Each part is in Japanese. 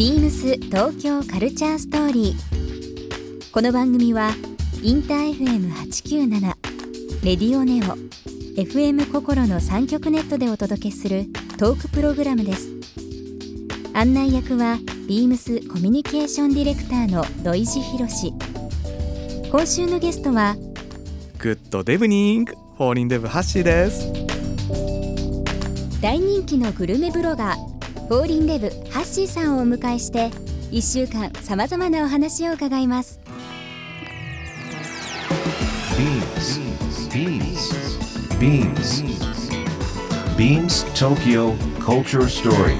ビームス東京カルチャーストーリー。この番組はインター FM897 レディオネオ FM 心の三極ネットでお届けするトークプログラムです。案内役はビームスコミュニケーションディレクターの土井博志。今週のゲストは Good デブニングフォーリンデブはっしーです大人気のグルメブロガーフォーリンデブハッシーさんをお迎えして1週間さまざまなお話を伺います Beams. Beams Tokyo Culture Story.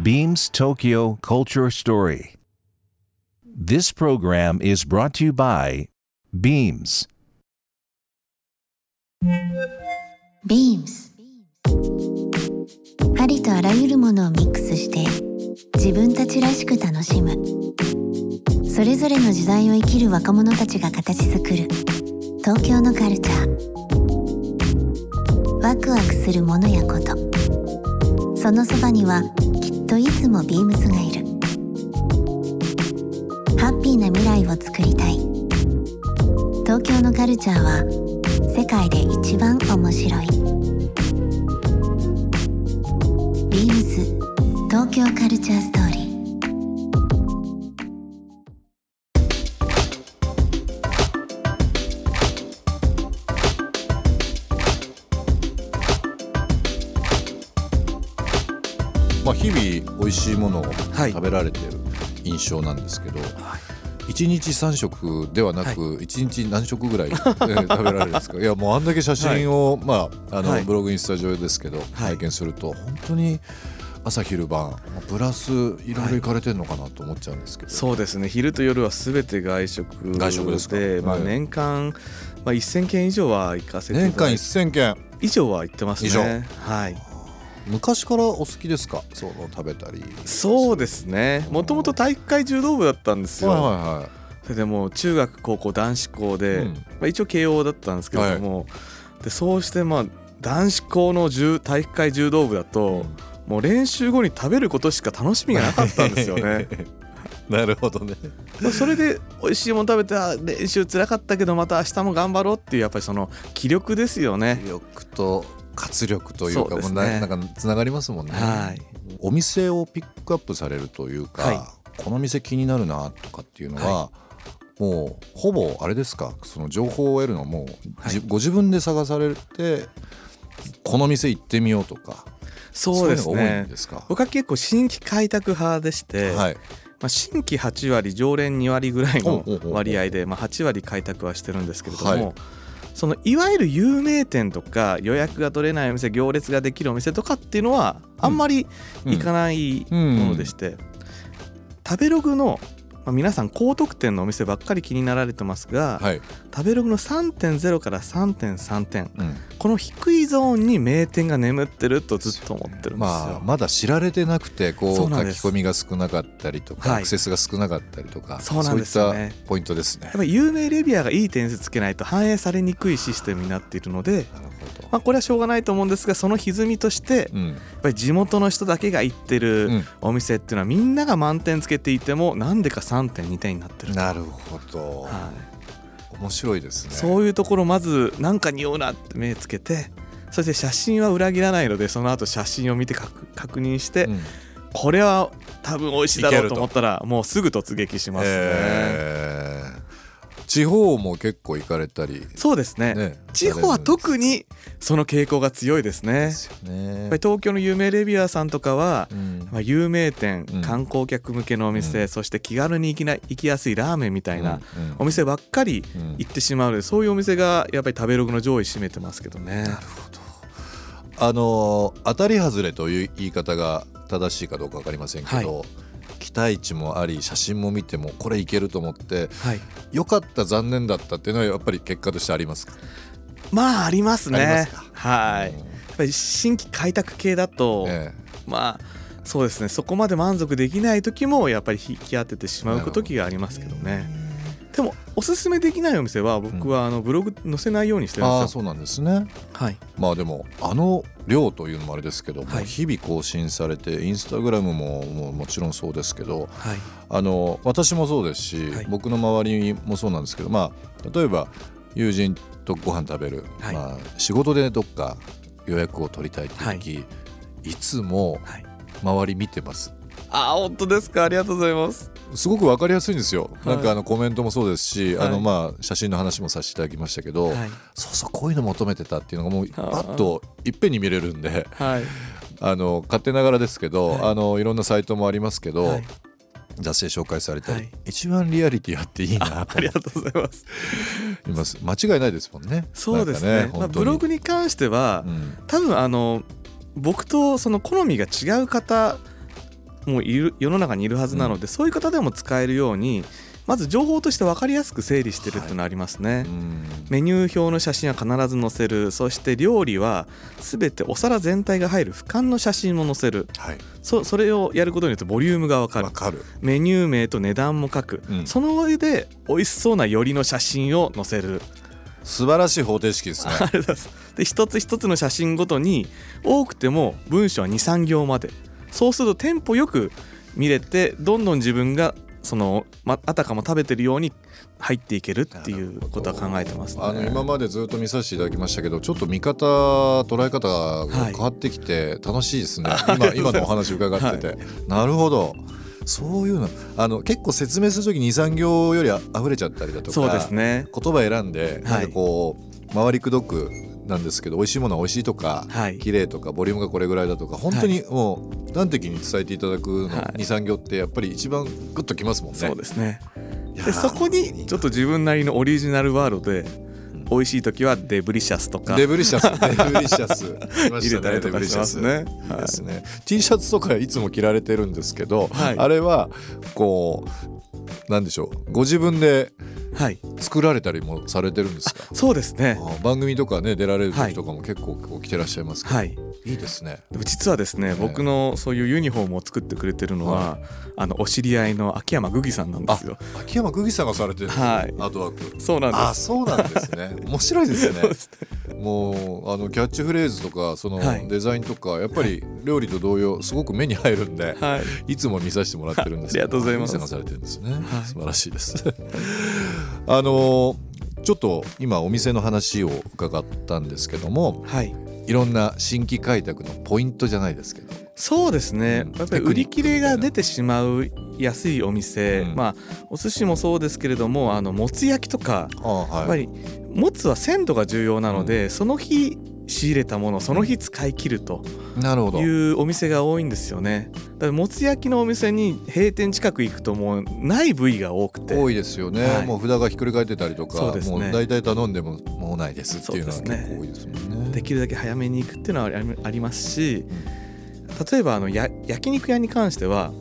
Beams Tokyo Culture Story. This program is brought to you by Beams. Beams ありとあらゆるものをミックスして自分たちらしく楽しむ。それぞれの時代を生きる若者たちが形作る。東京のカルチャー。ワクワクするものやこと。そのそばにはきっといつもビームスがいる。ハッピーな未来を作りたい。東京のカルチャーは世界で一番面白い。東京カルチャーストーリー。まあ、日々美味しいものをはい。食べられてる印象なんですけど、一日3食ではなく一日何食ぐらい、え ー食べられるんですか？いやもうあんだけ写真を、まああの、はい。ブログインスタ上ですけど、拝見すると本当に朝昼晩プラスいろいろ行かれてるのかなと思っちゃうんですけど、そうですね。昼と夜はすべて外食外食ですか？まあ、はい。年間、まあ、1000件以上は行かせてい年間ただいて。1000件以上は行ってますね。はい。昔からお好きですか？その食べたり。そうですね。もともと体育会柔道部だったんですよ、はいはいはい。それでもう中学高校男子校で、うん。まあ、一応慶応だったんですけれども、でそうしてまあ男子校の柔体育会柔道部だと、もう練習後に食べることしか楽しみがなかったんですよね。なるほどね。まあそれで美味しいもの食べてあ練習辛かったけどまた明日も頑張ろうっていうやっぱりその気力ですよね。気力と活力というかそうね。ななんかつながりますもんね、はい。お店をピックアップされるというか、はい。この店気になるなとかっていうのは、もうほぼあれですか？その情報を得るのも、じご自分で探されてこの店行ってみようとかそうですね。んですか？僕は結構新規開拓派でして、はい。まあ、新規8割常連2割ぐらいの割合で、まあ、8割開拓はしてるんですけれども、はい。そのいわゆる有名店とか予約が取れないお店行列ができるお店とかっていうのはあんまり行かないうんものでして、食べログの、まあ、皆さん高得点のお店ばっかり気になられてますが、はい、食べログの3.0から3.3点うん。この低いゾーンに名店が眠ってるとずっと思ってるんですよ。まあ、まだ知られてなくてこう書き込みが少なかったりとか、はい。アクセスが少なかったりとかそうなんですよね。そういったポイントですね。やっぱり有名レビュアーがいい点数つけないと反映されにくいシステムになっているので、なるほど、まあ、これはしょうがないと思うんですがその歪みとしてうん。やっぱり地元の人だけが行ってうるん。お店っていうのはみんなが満点つけていてもなんでか3.2点になってると。なるほど、はい、面白いですね。そういうところまずなんか匂うなって目つけてそして写真は裏切らないのでその後写真を見て確確認して、うん。これは多分美味しいだろうと思ったらもうすぐ突撃しますね。えー地方も結構行かれたり、そうですね。ね、地方は特にその傾向が強いですね。ですよね。やっぱり東京の有名レビュアーさんとかは、うん。まあ、有名店、うん。観光客向けのお店、うん。そして気軽に行きな行きやすいラーメンみたいなお店ばっかりうん。行ってしまうのでそういうお店がやっぱり食べログの上位占めてますけどね。あのー当たり外れという言い方が正しいかどうか分かりませんけど、期待値もあり写真も見てもこれいけると思ってはい、良かった残念だったっていうのはやっぱり結果としてありますか？まあありますね。はい、うん。やっぱり新規開拓系だと、えまあそうですね。そこまで満足できない時もやっぱり引き当ててしまう時がありますけどね。でもおすすめできないお店は僕はあのブログ載せないようにしてるんですよ、ああそうなんですね。はい。まあでもあの量というのもあれですけども、はい。日々更新されてインスタグラムももうもちろんそうですけどはい。あの私もそうですし、はい。僕の周りもそうなんですけどまあ例えば友人とご飯食べる、はい。まあ、仕事でどっか予約を取りたいっていう時、い、つもはい。周り見てます。あ本当ですか？ありがとうございますすごくわかりやすいんですよ、はい。なんかあのコメントもそうですし、はい。あのまあ写真の話もさせていただきましたけど、はい。そうそうこういうの求めてたっていうのがもうパッといっぺんに見れるんではい。あの勝手ながらですけど、はい。あのいろんなサイトもありますけど、はい。雑誌で紹介されたり、はい。一番リアリティあっていいなと ありがとうございます。思 います。間違いないですもんね。そうですね。まあ、ブログに関しては、うん。多分あの僕とその好みが違う方もいる世の中にいるはずなので、そういう方でも使えるようにまず情報として分かりやすく整理してるっていうのありますね、うん。メニュー表の写真は必ず載せる。そして料理は全てお皿全体が入る俯瞰の写真も載せる。はい。そそれをやることによってボリュームが分かる。わかる。メニュー名と値段も書く、うん。その上で美味しそうなよりの写真を載せる。素晴らしい方程式ですね。で一つ一つの写真ごとに多くても文章は23行までそうするとテンポよく見れてどんどん自分がその、まあたかも食べてるように入っていけるっていうことは考えてますね。あの今までずっと見させていただきましたけどちょっと見方捉え方が変わってきて楽しいですね、今今のお話伺ってて、なるほど。そういうの。あの結構説明する時23行よりあ溢れちゃったりだとかそうですね。言葉選んで、はいなんかこう回りくどくなんですけど美味しいものは美味しいとか、はい。綺麗とかボリュームがこれぐらいだとか本当にもう端的に伝えていただくのはい。23行ってやっぱり一番グッときますもんね。そうですね。でそこにちょっと自分なりのオリジナルワードで美味しい時はデブリシャスとか。デブリシャス、デブリシャス。入れたりとかしますね。いい。ですね。T シャツとかいつも着られてるんですけど、はい。あれはこうなんでしょう。ご自分ではい。作られたりもされてるんですか？そうですね。あ番組とかね出られる時とかも結構こう着てらっしゃいますけど、はい。いいですね。でも実はですね、僕のそういうユニフォームを作ってくれてるのは、あのお知り合いの秋山ぐぎさんなんですよ。秋山久喜さんがされてるはい。アートワーク。そうなんあ、です。そうなんですね。面白いですね。そう。ですもうあのキャッチフレーズとかそのはい。デザインとかやっぱり料理と同様すごく目に入るんで、はい。いつも見させてもらってるんですけどありがとうございます。されてるんですね、はい。素晴らしいですあのちょっと今お店の話を伺ったんですけどもはい。いろんな新規開拓のポイントじゃないですけど。そうですね、うん。やっぱり売り切れが出てしまう安いお店、うん。まあお寿司もそうですけれどもあのもつ焼きとかあはい。やっぱりもつは鮮度が重要なので、その日仕入れたものをその日使い切るとなるほど。いうお店が多いんですよね。だもつ焼きのお店に閉店近く行くともうない部位が多くて。多いですよね、はい。もう札がひっくり返ってたりとかそうですね。もう大体頼んでももうないですっていうのは結構多いですもんね。できるだけ早めに行くっていうのはありますし、例えばあのや焼肉屋に関しては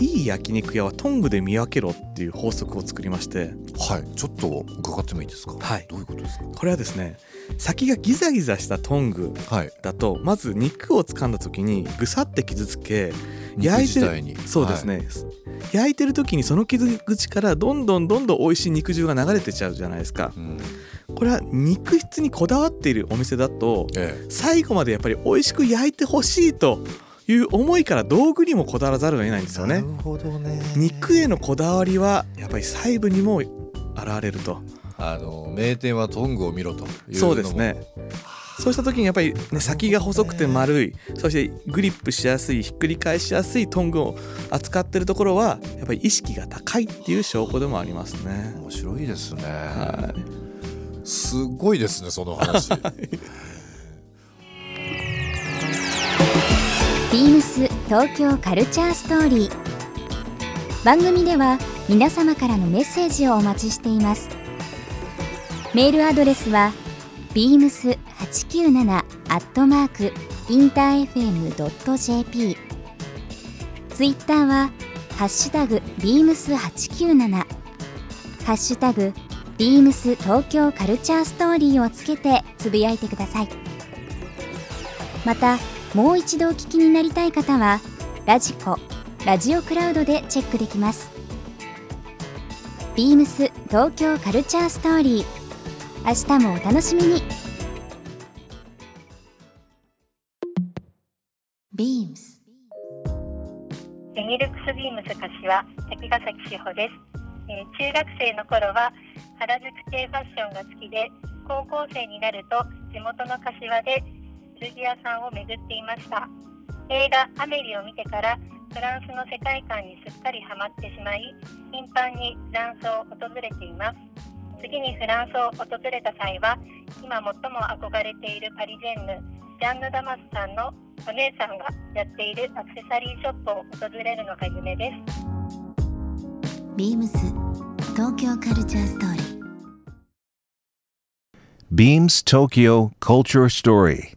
いい焼肉屋はトングで見分けろっていう法則を作りまして。はい。ちょっと伺ってもいいですか？はい。どういうことですか？これはですね先がギザギザしたトングはい。だとまず肉を掴んだ時にぐさって傷つけ肉焼いて自体に。そうですね、焼いてる時にその傷口からどんどんどんどん美味しい肉汁が流れてちゃうじゃないですか。うん。これは肉質にこだわっているお店だとえ。最後までやっぱり美味しく焼いてほしいという思いから道具にもこだわらざるを得ないんですよね。なるほどね。肉へのこだわりはやっぱり細部にも現れると。あの名店はトングを見ろというのも。そうですね。そうした時にやっぱり、ね、先が細くて丸いそしてグリップしやすいひっくり返しやすいトングを扱ってるところはやっぱり意識が高いっていう証拠でもありますね。面白いですね、はいすごいですねその話 ビームス東京カルチャーストーリー。番組では皆様からのメッセージをお待ちしています。メールアドレスは beams897 アットマークインター FM.jp ツイッターはハッシュタグ beams897 ハッシュタグビームス東京カルチャーストーリーをつけてつぶやいてください。またもう一度お聞きになりたい方はラジコラジオクラウドでチェックできます。ビームス東京カルチャーストーリー。明日もお楽しみに。ビームス。ミルクスビームス柏滝ヶ崎志保です、えー中学生の頃は原宿系ファッションが好きで高校生になると地元の柏で古着屋さんを巡っていました。映画「アメリ」を見てからフランスの世界観にすっかりハマってしまい頻繁にフランスを訪れています。次にフランスを訪れた際は今最も憧れているパリジェンヌジャンヌ・ダマスさんのお姉さんがやっているアクセサリーショップを訪れるのが夢です。ビームス東京カルチャーストーリー Beams Tokyo Culture Story.